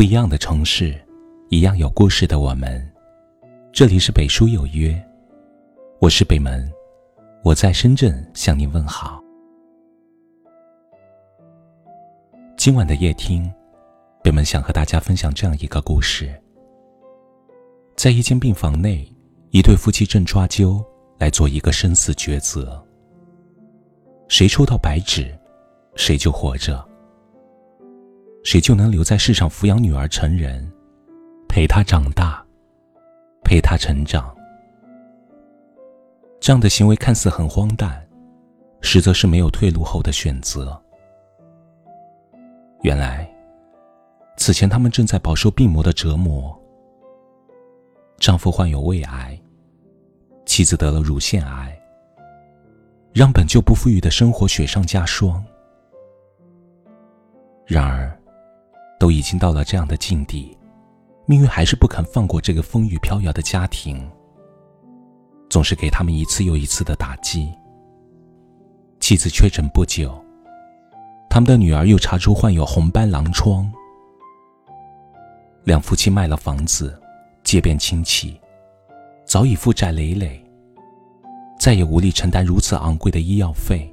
不一样的城市，一样有故事的我们。这里是北书有约，我是北门，我在深圳向您问好。今晚的夜听，北门想和大家分享这样一个故事：在一间病房内，一对夫妻正抓阄来做一个生死抉择，谁抽到白纸，谁就活着。谁就能留在世上抚养女儿成人，陪她长大，陪她成长。这样的行为看似很荒诞，实则是没有退路后的选择。原来，此前他们正在饱受病魔的折磨。丈夫患有胃癌，妻子得了乳腺癌，让本就不富裕的生活雪上加霜。然而，都已经到了这样的境地，命运还是不肯放过这个风雨飘摇的家庭，总是给他们一次又一次的打击。妻子确诊不久，他们的女儿又查出患有红斑狼疮。两夫妻卖了房子，借遍亲戚，早已负债累累，再也无力承担如此昂贵的医药费。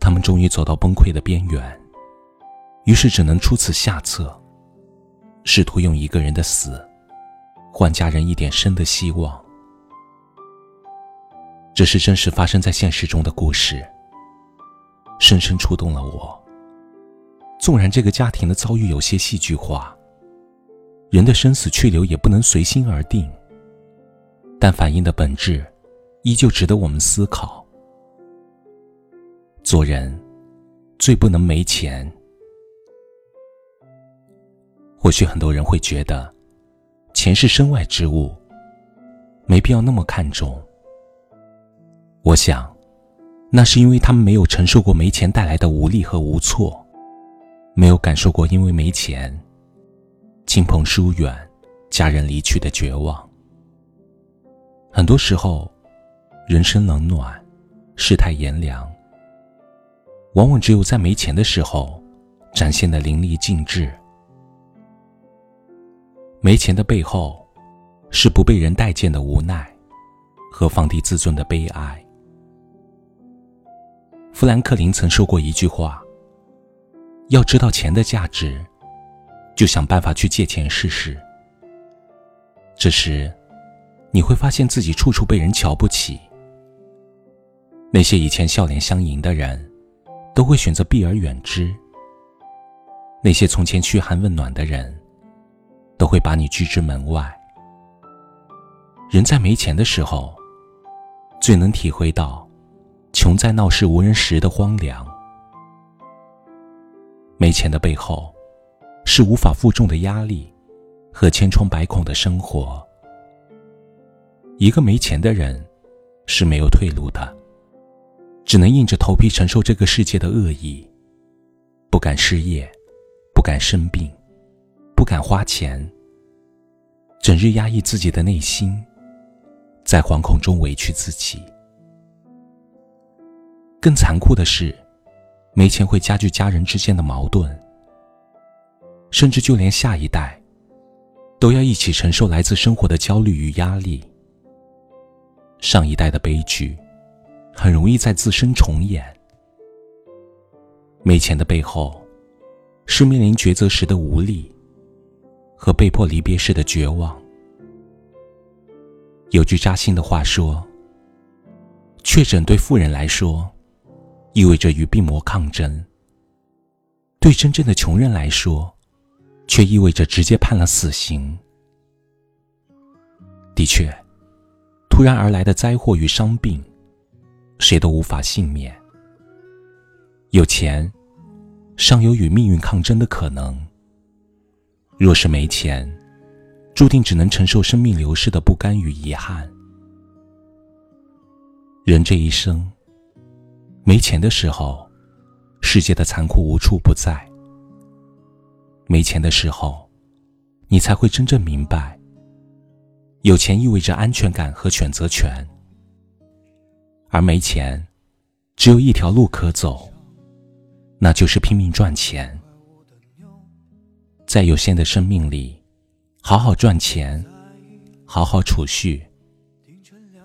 他们终于走到崩溃的边缘。于是只能出此下策，试图用一个人的死，换家人一点生的希望。这是真实发生在现实中的故事，深深触动了我。纵然这个家庭的遭遇有些戏剧化，人的生死去留也不能随心而定，但反映的本质，依旧值得我们思考。做人，最不能没钱。或许很多人会觉得，钱是身外之物，没必要那么看重。我想，那是因为他们没有承受过没钱带来的无力和无措，没有感受过因为没钱，亲朋疏远、家人离去的绝望。很多时候，人生冷暖、世态炎凉，往往只有在没钱的时候，展现的淋漓尽致。没钱的背后，是不被人待见的无奈，和放低自尊的悲哀。富兰克林曾说过一句话：“要知道钱的价值，就想办法去借钱试试。”这时，你会发现自己处处被人瞧不起。那些以前笑脸相迎的人，都会选择避而远之；那些从前嘘寒问暖的人，都会把你拒之门外。人在没钱的时候，最能体会到“穷在闹市无人时”的荒凉。没钱的背后，是无法负重的压力和千疮百孔的生活。一个没钱的人是没有退路的，只能硬着头皮承受这个世界的恶意，不敢失业，不敢生病。不敢花钱，整日压抑自己的内心，在惶恐中委屈自己。更残酷的是，没钱会加剧家人之间的矛盾，甚至就连下一代，都要一起承受来自生活的焦虑与压力。上一代的悲剧，很容易在自身重演。没钱的背后，是面临抉择时的无力。和被迫离别时的绝望。有句扎心的话说：“确诊对富人来说，意味着与病魔抗争；对真正的穷人来说，却意味着直接判了死刑。”的确，突然而来的灾祸与伤病，谁都无法幸免。有钱，尚有与命运抗争的可能。若是没钱，注定只能承受生命流逝的不甘与遗憾。人这一生，没钱的时候，世界的残酷无处不在。没钱的时候，你才会真正明白，有钱意味着安全感和选择权。而没钱，只有一条路可走，那就是拼命赚钱。在有限的生命里，好好赚钱，好好储蓄。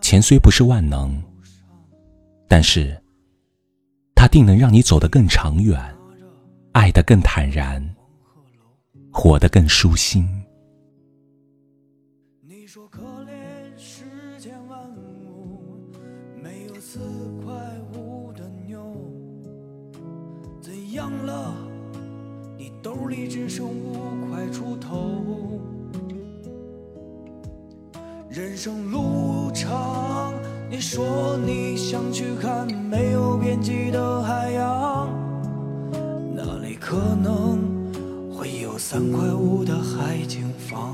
钱虽不是万能，但是它定能让你走得更长远，爱得更坦然，活得更舒心。你说可怜世间万物，没有四块五的牛，怎样了？你兜里只剩人生路长，你说你想去看没有边际的海洋，那里可能会有三块五的海景房。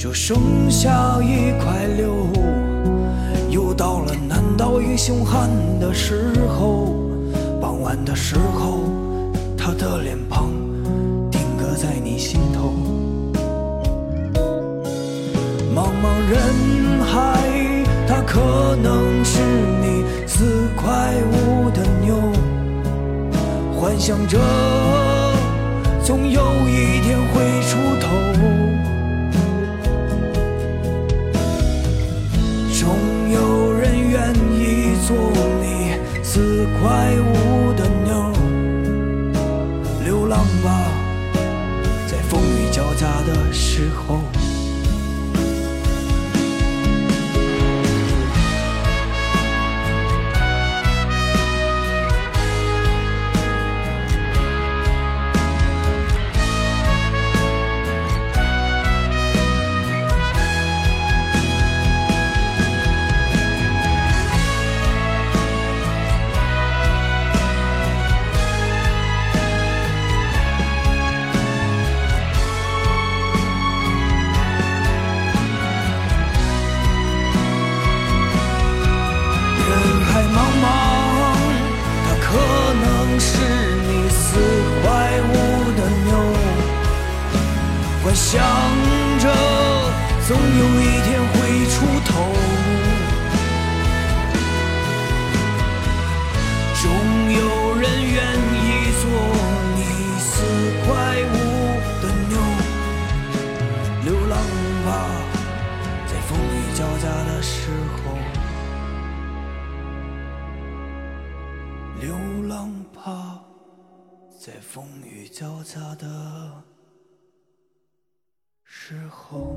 就剩下一块六，又到了难倒英雄汉的时候。傍晚的时候，他的脸庞定格在你心头。茫茫人海，他可能是你四块五的牛，幻想着总有一天会出头。四块五的妞，流浪吧，在风雨交加的时候。想着总有一天会出头，总有人愿意做你四块五的牛。流浪吧，在风雨交加的时候。流浪吧，在风雨交加的。之后